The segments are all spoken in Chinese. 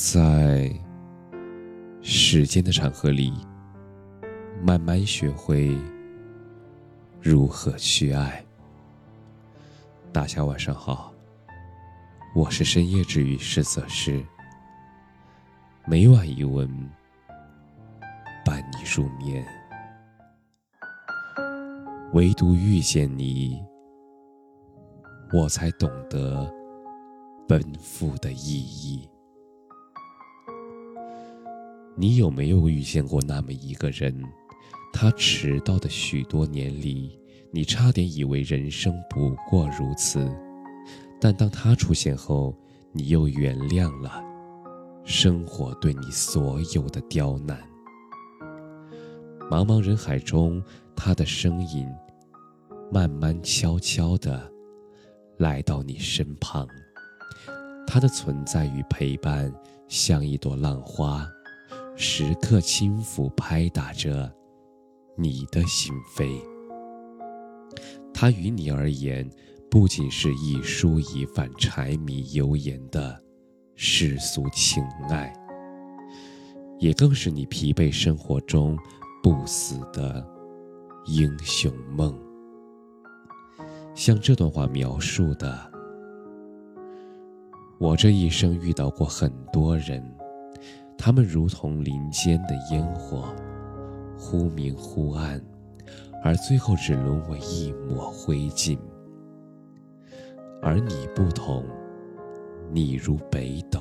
在时间的长河里，慢慢学会如何去爱。大家晚上好，我是深夜治愈师泽师，每晚一文伴你入眠。唯独遇见你，我才懂得奔赴的意义。你有没有遇见过那么一个人？他迟到的许多年里，你差点以为人生不过如此，但当他出现后，你又原谅了生活对你所有的刁难。茫茫人海中，他的身影慢慢悄悄地来到你身旁。他的存在与陪伴，像一朵浪花，时刻轻抚拍打着你的心扉。他与你而言，不仅是一蔬一饭、柴米油盐的世俗情爱，也更是你疲惫生活中。不死的英雄梦，像这段话描述的：我这一生遇到过很多人，他们如同林间的烟火，忽明忽暗，而最后只沦为一抹灰烬。而你不同，你如北斗，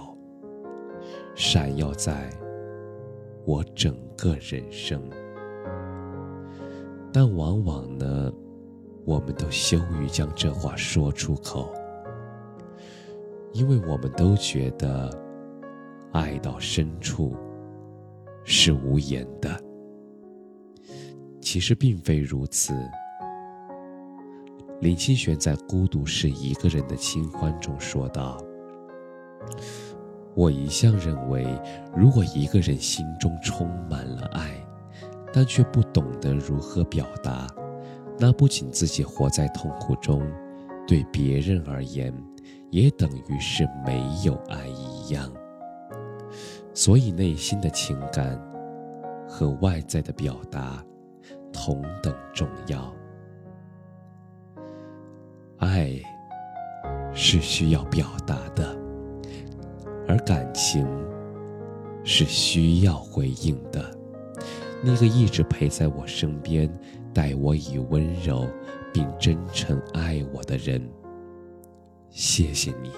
闪耀在我整个人生。但往往呢，我们都羞于将这话说出口，因为我们都觉得，爱到深处是无言的。其实并非如此。林清玄在《孤独是一个人的清欢》中说道：“我一向认为，如果一个人心中充满了爱。”但却不懂得如何表达，那不仅自己活在痛苦中，对别人而言，也等于是没有爱一样。所以，内心的情感和外在的表达同等重要。爱是需要表达的，而感情是需要回应的。那个一直陪在我身边，待我以温柔并真诚爱我的人，谢谢你，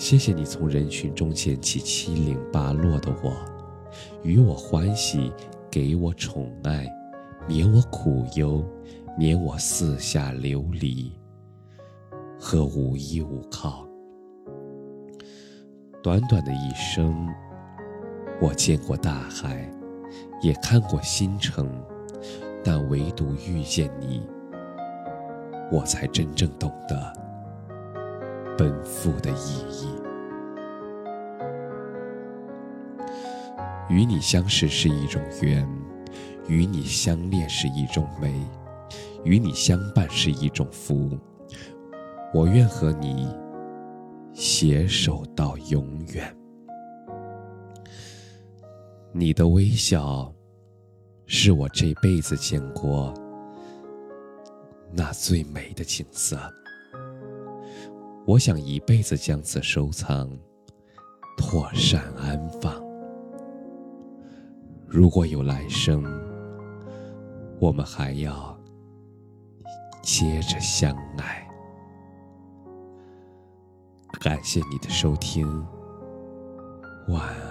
谢谢你从人群中捡起七零八落的我，与我欢喜，给我宠爱，免我苦忧，免我四下流离和无依无靠。短短的一生，我见过大海。也看过星辰，但唯独遇见你，我才真正懂得奔赴的意义。与你相识是一种缘，与你相恋是一种美，与你相伴是一种福。我愿和你携手到永远。你的微笑，是我这辈子见过那最美的景色。我想一辈子将此收藏，妥善安放。如果有来生，我们还要接着相爱。感谢你的收听，晚安。